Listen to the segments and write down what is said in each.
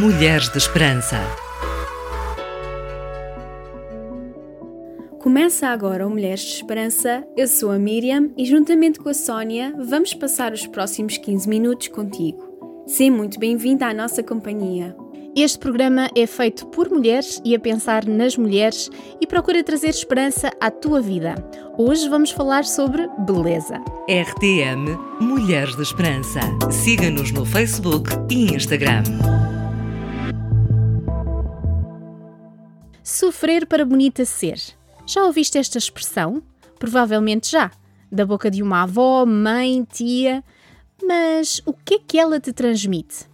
Mulheres de Esperança. Começa agora o Mulheres de Esperança. Eu sou a Miriam e, juntamente com a Sónia, vamos passar os próximos 15 minutos contigo. Seja muito bem-vinda à nossa companhia. Este programa é feito por mulheres e a pensar nas mulheres e procura trazer esperança à tua vida. Hoje vamos falar sobre beleza. RTM Mulheres de Esperança. Siga-nos no Facebook e Instagram. Sofrer para bonita ser. Já ouviste esta expressão? Provavelmente já. Da boca de uma avó, mãe, tia. Mas o que é que ela te transmite?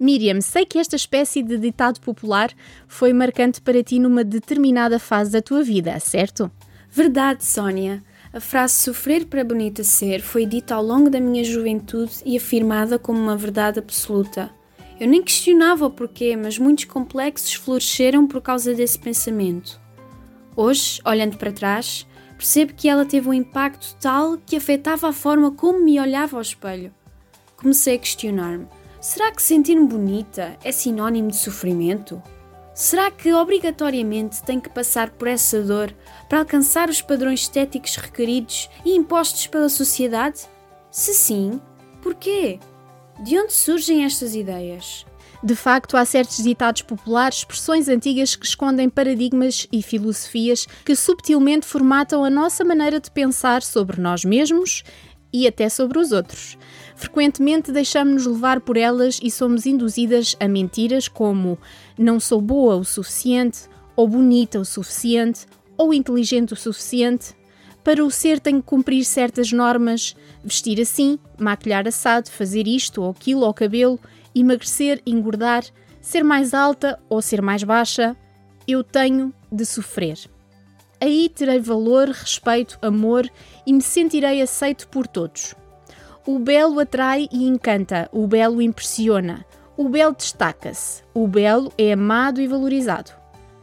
Miriam, sei que esta espécie de ditado popular foi marcante para ti numa determinada fase da tua vida, certo? Verdade, Sónia. A frase sofrer para bonita ser foi dita ao longo da minha juventude e afirmada como uma verdade absoluta. Eu nem questionava o porquê, mas muitos complexos floresceram por causa desse pensamento. Hoje, olhando para trás, percebo que ela teve um impacto tal que afetava a forma como me olhava ao espelho. Comecei a questionar-me: Será que sentir-me bonita é sinónimo de sofrimento? Será que obrigatoriamente tenho que passar por essa dor para alcançar os padrões estéticos requeridos e impostos pela sociedade? Se sim, porquê? De onde surgem estas ideias? De facto, há certos ditados populares, expressões antigas que escondem paradigmas e filosofias que subtilmente formatam a nossa maneira de pensar sobre nós mesmos e até sobre os outros. Frequentemente deixamos-nos levar por elas e somos induzidas a mentiras como não sou boa o suficiente, ou bonita o suficiente, ou inteligente o suficiente. Para o ser tenho que cumprir certas normas, vestir assim, maquilhar assado, fazer isto ou aquilo ao cabelo, emagrecer, engordar, ser mais alta ou ser mais baixa. Eu tenho de sofrer. Aí terei valor, respeito, amor e me sentirei aceito por todos. O belo atrai e encanta, o belo impressiona, o belo destaca-se, o belo é amado e valorizado.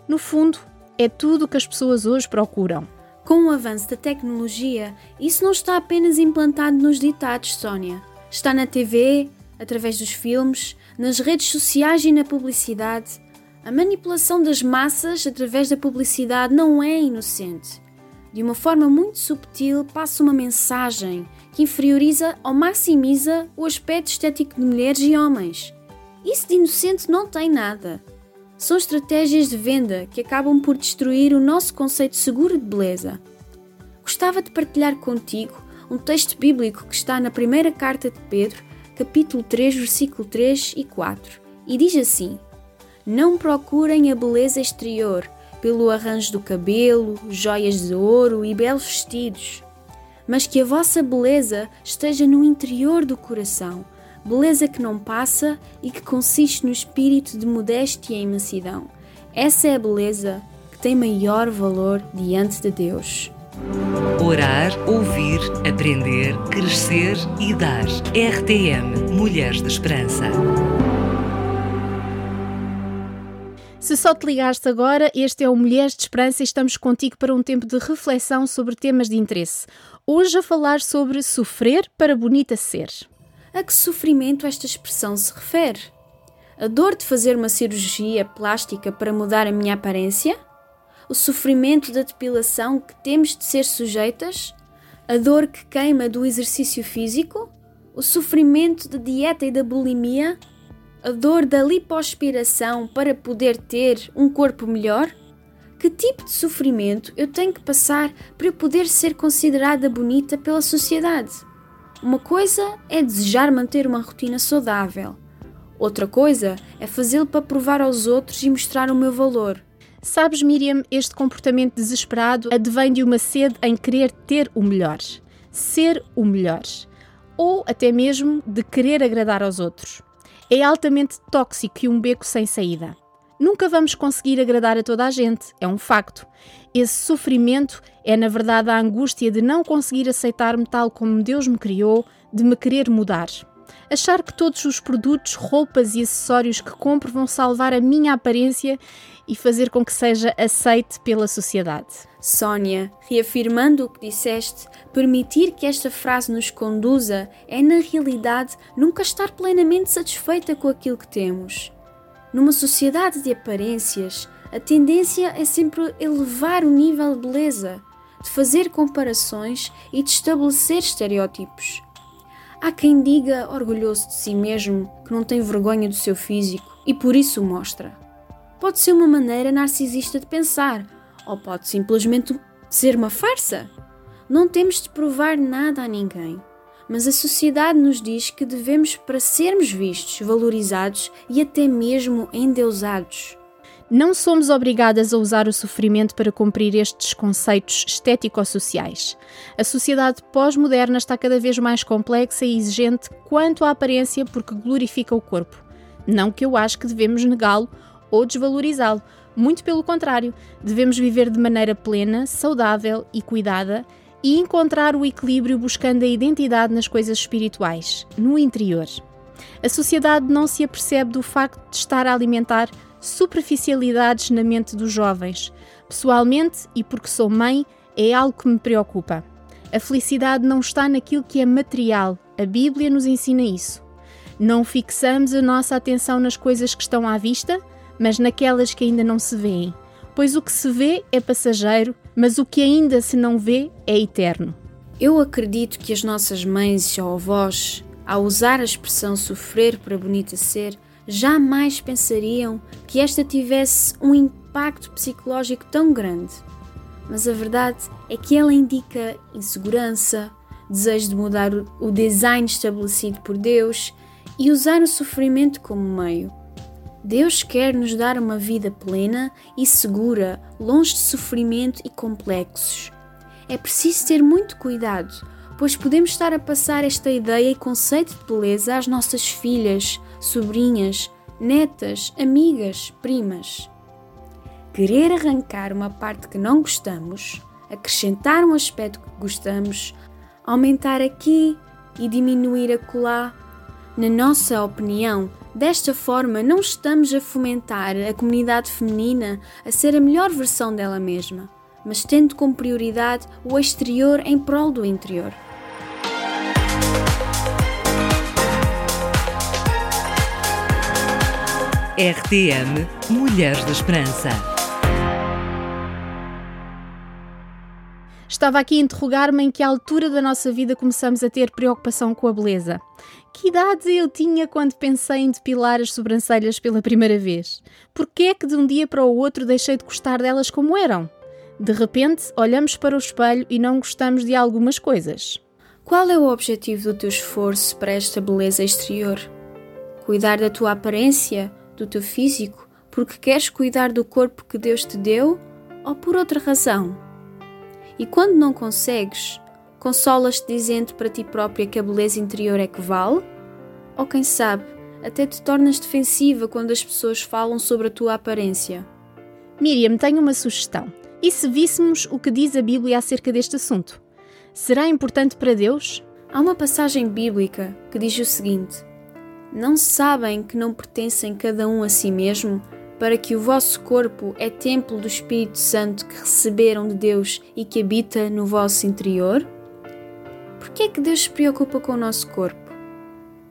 No fundo, é tudo o que as pessoas hoje procuram. Com o avanço da tecnologia, isso não está apenas implantado nos ditados, Sónia. Está na TV, através dos filmes, nas redes sociais e na publicidade. A manipulação das massas através da publicidade não é inocente. De uma forma muito subtil, passa uma mensagem que inferioriza ou maximiza o aspecto estético de mulheres e homens. Isso de inocente não tem nada. São estratégias de venda que acabam por destruir o nosso conceito seguro de beleza. Gostava de partilhar contigo um texto bíblico que está na primeira carta de Pedro, capítulo 3, versículo 3 e 4, e diz assim: Não procurem a beleza exterior, pelo arranjo do cabelo, joias de ouro e belos vestidos mas que a vossa beleza esteja no interior do coração, beleza que não passa e que consiste no espírito de modéstia e mansidão. Essa é a beleza que tem maior valor diante de Deus. Orar, ouvir, aprender, crescer e dar. RTM Mulheres de Esperança. Se só te ligaste agora, este é o Mulheres de Esperança e estamos contigo para um tempo de reflexão sobre temas de interesse. Hoje a falar sobre sofrer para bonita ser. A que sofrimento esta expressão se refere? A dor de fazer uma cirurgia plástica para mudar a minha aparência? O sofrimento da depilação que temos de ser sujeitas? A dor que queima do exercício físico? O sofrimento da dieta e da bulimia? a dor da lipoaspiração para poder ter um corpo melhor? Que tipo de sofrimento eu tenho que passar para eu poder ser considerada bonita pela sociedade? Uma coisa é desejar manter uma rotina saudável. Outra coisa é fazê-lo para provar aos outros e mostrar o meu valor. Sabes, Miriam, este comportamento desesperado advém de uma sede em querer ter o melhor, ser o melhor, ou até mesmo de querer agradar aos outros é altamente tóxico e um beco sem saída. Nunca vamos conseguir agradar a toda a gente, é um facto. Esse sofrimento é, na verdade, a angústia de não conseguir aceitar-me tal como Deus me criou, de me querer mudar. Achar que todos os produtos, roupas e acessórios que compro vão salvar a minha aparência e fazer com que seja aceite pela sociedade. Sónia, reafirmando o que disseste, permitir que esta frase nos conduza é, na realidade, nunca estar plenamente satisfeita com aquilo que temos. Numa sociedade de aparências, a tendência é sempre elevar o nível de beleza, de fazer comparações e de estabelecer estereótipos. Há quem diga, orgulhoso de si mesmo, que não tem vergonha do seu físico e por isso o mostra. Pode ser uma maneira narcisista de pensar, ou pode simplesmente ser uma farsa. Não temos de provar nada a ninguém, mas a sociedade nos diz que devemos, para sermos vistos, valorizados e até mesmo endeusados. Não somos obrigadas a usar o sofrimento para cumprir estes conceitos estético-sociais. A sociedade pós-moderna está cada vez mais complexa e exigente quanto à aparência porque glorifica o corpo. Não que eu acho que devemos negá-lo ou desvalorizá-lo. Muito pelo contrário, devemos viver de maneira plena, saudável e cuidada e encontrar o equilíbrio buscando a identidade nas coisas espirituais, no interior. A sociedade não se apercebe do facto de estar a alimentar superficialidades na mente dos jovens. Pessoalmente, e porque sou mãe, é algo que me preocupa. A felicidade não está naquilo que é material, a Bíblia nos ensina isso. Não fixamos a nossa atenção nas coisas que estão à vista, mas naquelas que ainda não se veem. Pois o que se vê é passageiro, mas o que ainda se não vê é eterno. Eu acredito que as nossas mães ou avós, ao usar a expressão sofrer para bonita ser, jamais pensariam que esta tivesse um impacto psicológico tão grande. Mas a verdade é que ela indica insegurança, desejo de mudar o design estabelecido por Deus e usar o sofrimento como meio. Deus quer nos dar uma vida plena e segura, longe de sofrimento e complexos. É preciso ter muito cuidado, pois podemos estar a passar esta ideia e conceito de beleza às nossas filhas, sobrinhas, netas, amigas, primas. Querer arrancar uma parte que não gostamos, acrescentar um aspecto que gostamos, aumentar aqui e diminuir acolá. Na nossa opinião, desta forma não estamos a fomentar a comunidade feminina a ser a melhor versão dela mesma, mas tendo como prioridade o exterior em prol do interior. RTM Mulheres da Esperança. Estava aqui a interrogar-me em que altura da nossa vida começamos a ter preocupação com a beleza. Que idade eu tinha quando pensei em depilar as sobrancelhas pela primeira vez? Por que é que de um dia para o outro deixei de gostar delas como eram? De repente, olhamos para o espelho e não gostamos de algumas coisas. Qual é o objetivo do teu esforço para esta beleza exterior? Cuidar da tua aparência do teu físico porque queres cuidar do corpo que Deus te deu ou por outra razão? E quando não consegues, consolas-te dizendo para ti própria que a beleza interior é que vale? Ou quem sabe, até te tornas defensiva quando as pessoas falam sobre a tua aparência? Miriam, tenho uma sugestão. E se víssemos o que diz a Bíblia acerca deste assunto? Será importante para Deus? Há uma passagem bíblica que diz o seguinte: não sabem que não pertencem cada um a si mesmo, para que o vosso corpo é templo do Espírito Santo que receberam de Deus e que habita no vosso interior? Por que é que Deus se preocupa com o nosso corpo?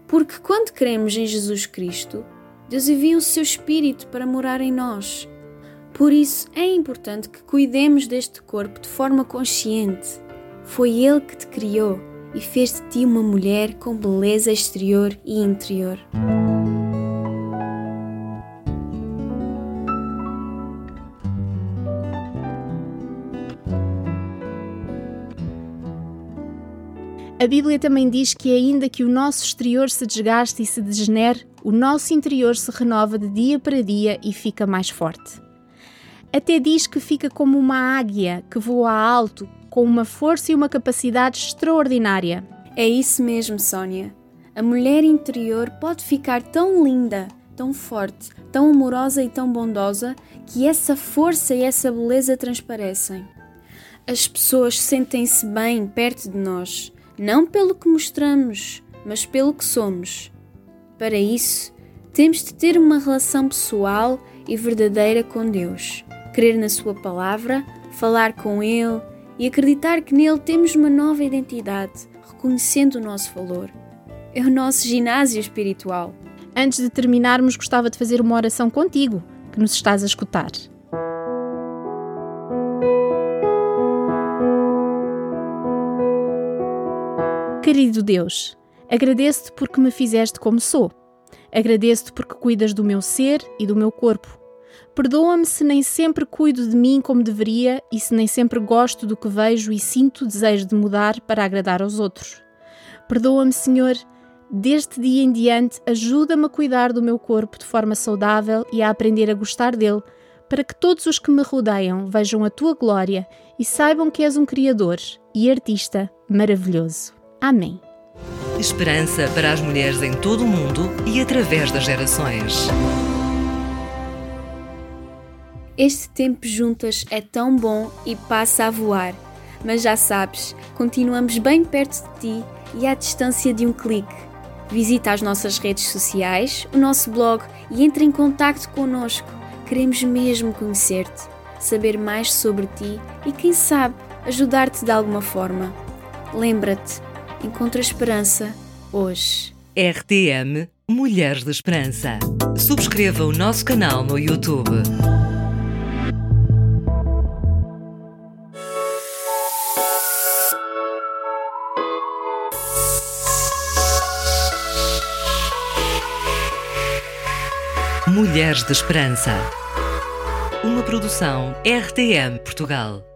Porque quando cremos em Jesus Cristo, Deus envia o seu Espírito para morar em nós. Por isso é importante que cuidemos deste corpo de forma consciente. Foi Ele que te criou e fez de ti uma mulher com beleza exterior e interior. A Bíblia também diz que, ainda que o nosso exterior se desgaste e se degenere, o nosso interior se renova de dia para dia e fica mais forte. Até diz que fica como uma águia que voa alto, com uma força e uma capacidade extraordinária. É isso mesmo, Sónia. A mulher interior pode ficar tão linda, tão forte, tão amorosa e tão bondosa que essa força e essa beleza transparecem. As pessoas sentem-se bem perto de nós, não pelo que mostramos, mas pelo que somos. Para isso, temos de ter uma relação pessoal e verdadeira com Deus, crer na Sua palavra, falar com Ele e acreditar que nele temos uma nova identidade, reconhecendo o nosso valor. É o nosso ginásio espiritual. Antes de terminarmos, gostava de fazer uma oração contigo, que nos estás a escutar. Querido Deus, agradeço-te porque me fizeste como sou. Agradeço-te porque cuidas do meu ser e do meu corpo. Perdoa-me se nem sempre cuido de mim como deveria e se nem sempre gosto do que vejo e sinto desejo de mudar para agradar aos outros. Perdoa-me, Senhor, deste dia em diante, ajuda-me a cuidar do meu corpo de forma saudável e a aprender a gostar dele, para que todos os que me rodeiam vejam a tua glória e saibam que és um Criador e artista maravilhoso. Amém. Esperança para as mulheres em todo o mundo e através das gerações. Este tempo juntas é tão bom e passa a voar. Mas já sabes, continuamos bem perto de ti e à distância de um clique. Visita as nossas redes sociais, o nosso blog e entre em contato connosco. Queremos mesmo conhecer-te, saber mais sobre ti e, quem sabe, ajudar-te de alguma forma. Lembra-te, encontra esperança hoje. RTM Mulheres de Esperança. Subscreva o nosso canal no YouTube. Mulheres de Esperança. Uma produção RTM Portugal.